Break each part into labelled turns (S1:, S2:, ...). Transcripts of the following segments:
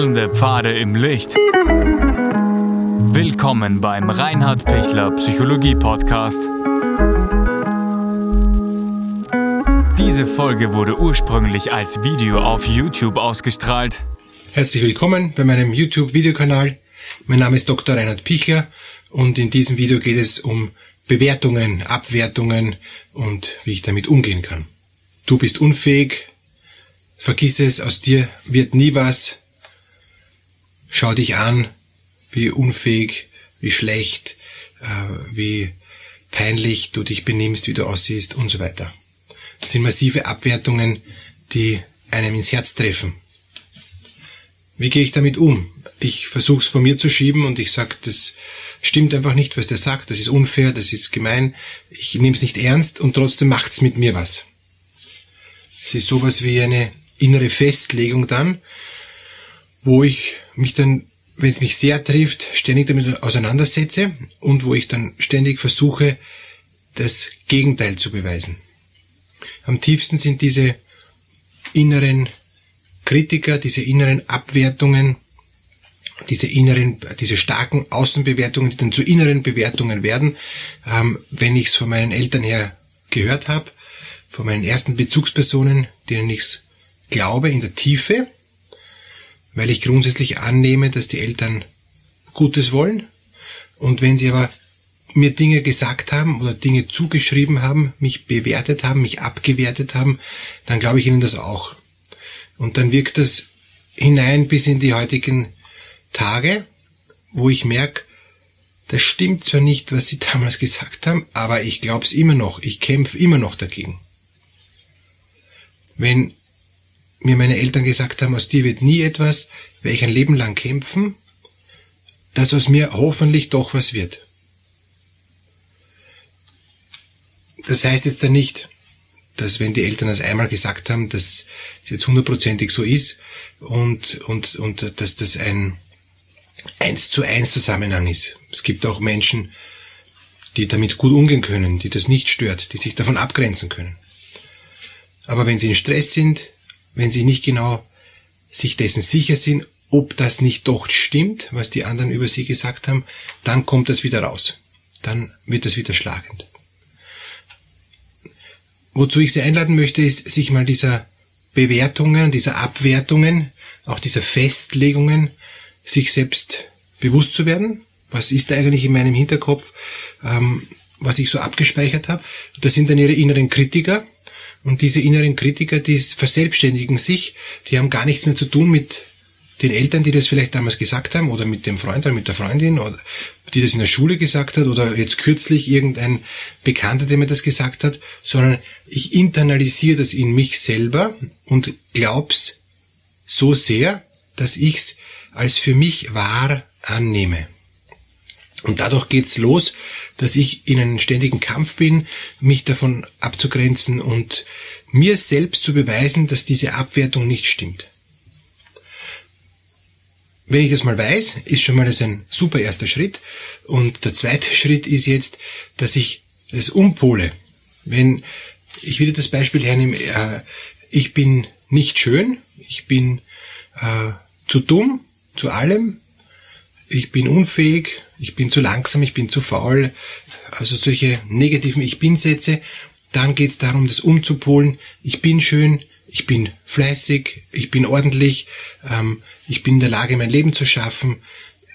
S1: Wechselnde Pfade im Licht. Willkommen beim Reinhard Pichler Psychologie Podcast. Diese Folge wurde ursprünglich als Video auf YouTube ausgestrahlt.
S2: Herzlich willkommen bei meinem YouTube-Videokanal. Mein Name ist Dr. Reinhard Pichler und in diesem Video geht es um Bewertungen, Abwertungen und wie ich damit umgehen kann. Du bist unfähig, vergiss es, aus dir wird nie was. Schau dich an, wie unfähig, wie schlecht, äh, wie peinlich du dich benimmst, wie du aussiehst und so weiter. Das sind massive Abwertungen, die einem ins Herz treffen. Wie gehe ich damit um? Ich versuche es von mir zu schieben und ich sage, das stimmt einfach nicht, was der sagt, das ist unfair, das ist gemein, ich nehme es nicht ernst und trotzdem macht's mit mir was. Es ist sowas wie eine innere Festlegung dann, wo ich mich dann, wenn es mich sehr trifft, ständig damit auseinandersetze und wo ich dann ständig versuche, das Gegenteil zu beweisen. Am tiefsten sind diese inneren Kritiker, diese inneren Abwertungen, diese inneren, diese starken Außenbewertungen, die dann zu inneren Bewertungen werden, ähm, wenn ich es von meinen Eltern her gehört habe, von meinen ersten Bezugspersonen, denen ich es glaube in der Tiefe, weil ich grundsätzlich annehme, dass die Eltern Gutes wollen. Und wenn sie aber mir Dinge gesagt haben oder Dinge zugeschrieben haben, mich bewertet haben, mich abgewertet haben, dann glaube ich ihnen das auch. Und dann wirkt das hinein bis in die heutigen Tage, wo ich merke, das stimmt zwar nicht, was sie damals gesagt haben, aber ich glaube es immer noch, ich kämpfe immer noch dagegen. Wenn mir meine Eltern gesagt haben, aus dir wird nie etwas, werde ich ein Leben lang kämpfen, dass aus mir hoffentlich doch was wird. Das heißt jetzt dann nicht, dass wenn die Eltern das einmal gesagt haben, dass es jetzt hundertprozentig so ist und, und, und dass das ein eins zu eins Zusammenhang ist. Es gibt auch Menschen, die damit gut umgehen können, die das nicht stört, die sich davon abgrenzen können. Aber wenn sie in Stress sind, wenn sie nicht genau sich dessen sicher sind, ob das nicht doch stimmt, was die anderen über sie gesagt haben, dann kommt das wieder raus. Dann wird das wieder schlagend. Wozu ich Sie einladen möchte, ist, sich mal dieser Bewertungen, dieser Abwertungen, auch dieser Festlegungen, sich selbst bewusst zu werden. Was ist da eigentlich in meinem Hinterkopf, ähm, was ich so abgespeichert habe? Das sind dann Ihre inneren Kritiker, und diese inneren Kritiker, die verselbstständigen sich, die haben gar nichts mehr zu tun mit den Eltern, die das vielleicht damals gesagt haben, oder mit dem Freund oder mit der Freundin, oder die das in der Schule gesagt hat, oder jetzt kürzlich irgendein Bekannter, der mir das gesagt hat, sondern ich internalisiere das in mich selber und glaub's so sehr, dass ich's als für mich wahr annehme. Und dadurch geht's los, dass ich in einem ständigen Kampf bin, mich davon abzugrenzen und mir selbst zu beweisen, dass diese Abwertung nicht stimmt. Wenn ich das mal weiß, ist schon mal das ein super erster Schritt. Und der zweite Schritt ist jetzt, dass ich das umpole. Wenn, ich wieder das Beispiel hernehmen, äh, ich bin nicht schön, ich bin äh, zu dumm zu allem, ich bin unfähig, ich bin zu langsam, ich bin zu faul, also solche negativen Ich bin-Sätze, dann geht es darum, das umzupolen. Ich bin schön, ich bin fleißig, ich bin ordentlich, ähm, ich bin in der Lage, mein Leben zu schaffen,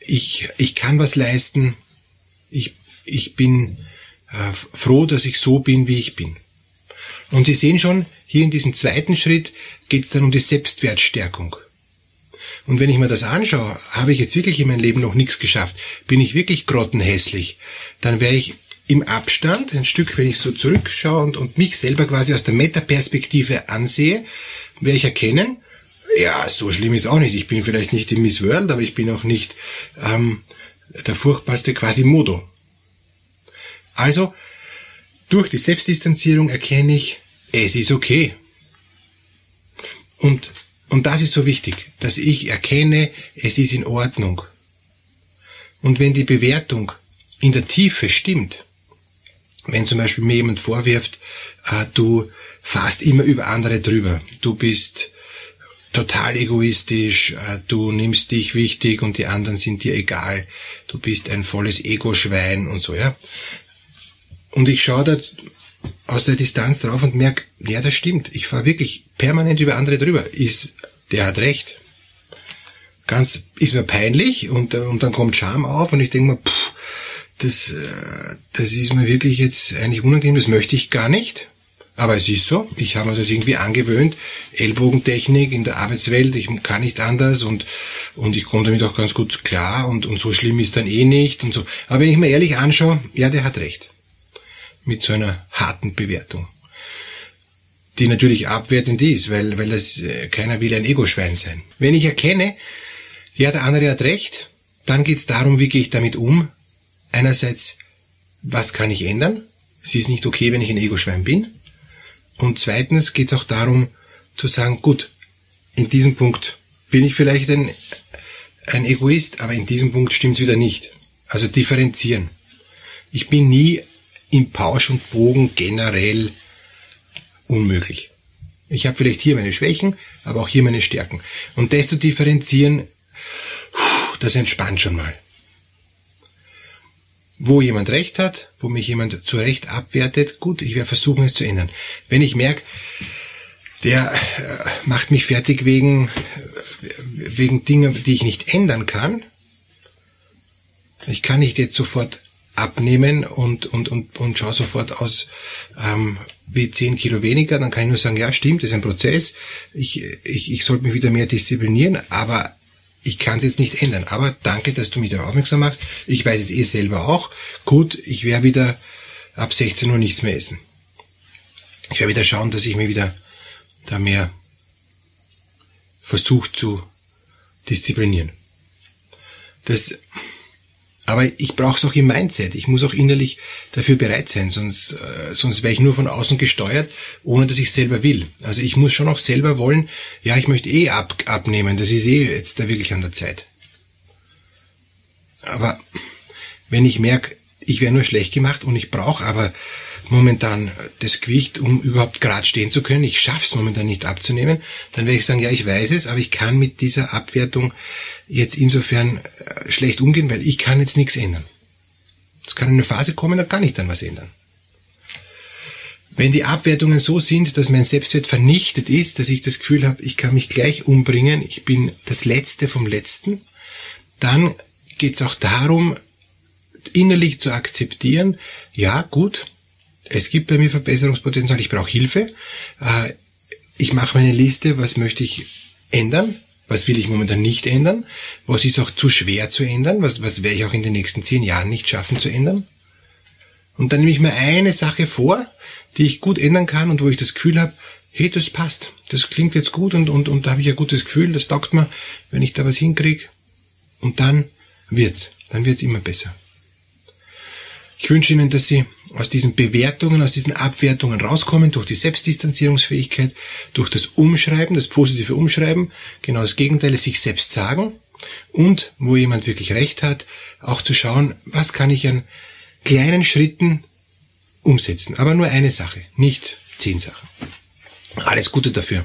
S2: ich, ich kann was leisten, ich, ich bin äh, froh, dass ich so bin, wie ich bin. Und Sie sehen schon, hier in diesem zweiten Schritt geht es dann um die Selbstwertstärkung. Und wenn ich mir das anschaue, habe ich jetzt wirklich in meinem Leben noch nichts geschafft, bin ich wirklich grottenhässlich, dann wäre ich im Abstand, ein Stück, wenn ich so zurückschaue und, und mich selber quasi aus der Metaperspektive ansehe, werde ich erkennen, ja, so schlimm ist auch nicht. Ich bin vielleicht nicht die Miss World, aber ich bin auch nicht ähm, der furchtbarste Quasimodo. Also, durch die Selbstdistanzierung erkenne ich, es ist okay. Und und das ist so wichtig, dass ich erkenne, es ist in Ordnung. Und wenn die Bewertung in der Tiefe stimmt, wenn zum Beispiel mir jemand vorwirft, äh, du fährst immer über andere drüber, du bist total egoistisch, äh, du nimmst dich wichtig und die anderen sind dir egal, du bist ein volles Ego-Schwein und so, ja. Und ich schaue da aus der Distanz drauf und merke, ja, das stimmt. Ich fahre wirklich permanent über andere drüber. Ist, der hat recht. Ganz, ist mir peinlich und, äh, und dann kommt Scham auf und ich denke mir, pff, das, äh, das ist mir wirklich jetzt eigentlich unangenehm, das möchte ich gar nicht. Aber es ist so, ich habe mir das irgendwie angewöhnt, Ellbogentechnik in der Arbeitswelt, ich kann nicht anders und, und ich komme damit auch ganz gut klar und, und so schlimm ist dann eh nicht und so. Aber wenn ich mir ehrlich anschaue, ja, der hat recht. Mit so einer harten Bewertung. Die natürlich abwertend ist, weil, weil es, äh, keiner will ein Ego-Schwein sein. Wenn ich erkenne, ja, der andere hat recht, dann geht es darum, wie gehe ich damit um. Einerseits, was kann ich ändern? Es ist nicht okay, wenn ich ein Ego-Schwein bin. Und zweitens geht es auch darum zu sagen, gut, in diesem Punkt bin ich vielleicht ein, ein Egoist, aber in diesem Punkt stimmt's wieder nicht. Also differenzieren. Ich bin nie im Pausch und Bogen generell unmöglich. Ich habe vielleicht hier meine Schwächen, aber auch hier meine Stärken. Und das zu differenzieren, das entspannt schon mal wo jemand recht hat, wo mich jemand zu Recht abwertet, gut, ich werde versuchen es zu ändern. Wenn ich merke, der äh, macht mich fertig wegen, wegen Dingen, die ich nicht ändern kann, ich kann nicht jetzt sofort abnehmen und, und, und, und schaue sofort aus ähm, wie 10 Kilo weniger, dann kann ich nur sagen, ja stimmt, ist ein Prozess, ich, ich, ich sollte mich wieder mehr disziplinieren, aber ich kann es jetzt nicht ändern. Aber danke, dass du mich darauf aufmerksam machst. Ich weiß es eh selber auch. Gut, ich werde wieder ab 16 Uhr nichts mehr essen. Ich werde wieder schauen, dass ich mir wieder da mehr versuche zu disziplinieren. Das aber ich brauche es auch im Mindset. Ich muss auch innerlich dafür bereit sein, sonst, äh, sonst wäre ich nur von außen gesteuert, ohne dass ich selber will. Also ich muss schon auch selber wollen, ja, ich möchte eh ab, abnehmen, das ist eh jetzt da wirklich an der Zeit. Aber wenn ich merke, ich wäre nur schlecht gemacht und ich brauche aber momentan das Gewicht, um überhaupt gerade stehen zu können, ich schaff's momentan nicht abzunehmen, dann werde ich sagen, ja, ich weiß es, aber ich kann mit dieser Abwertung jetzt insofern äh, schlecht umgehen, weil ich kann jetzt nichts ändern. Es kann eine Phase kommen, da kann ich dann was ändern. Wenn die Abwertungen so sind, dass mein Selbstwert vernichtet ist, dass ich das Gefühl habe, ich kann mich gleich umbringen, ich bin das Letzte vom Letzten, dann geht es auch darum, innerlich zu akzeptieren, ja gut, es gibt bei mir Verbesserungspotenzial, ich brauche Hilfe, äh, ich mache meine Liste, was möchte ich ändern, was will ich momentan nicht ändern? Was ist auch zu schwer zu ändern? Was, was werde ich auch in den nächsten zehn Jahren nicht schaffen zu ändern? Und dann nehme ich mir eine Sache vor, die ich gut ändern kann und wo ich das Gefühl habe, hey, das passt, das klingt jetzt gut und, und, und da habe ich ein gutes Gefühl, das taugt mir, wenn ich da was hinkriege. Und dann wird's, dann wird's immer besser. Ich wünsche Ihnen, dass Sie aus diesen Bewertungen, aus diesen Abwertungen rauskommen, durch die Selbstdistanzierungsfähigkeit, durch das Umschreiben, das positive Umschreiben, genau das Gegenteil, sich selbst sagen und, wo jemand wirklich recht hat, auch zu schauen, was kann ich an kleinen Schritten umsetzen. Aber nur eine Sache, nicht zehn Sachen. Alles Gute dafür.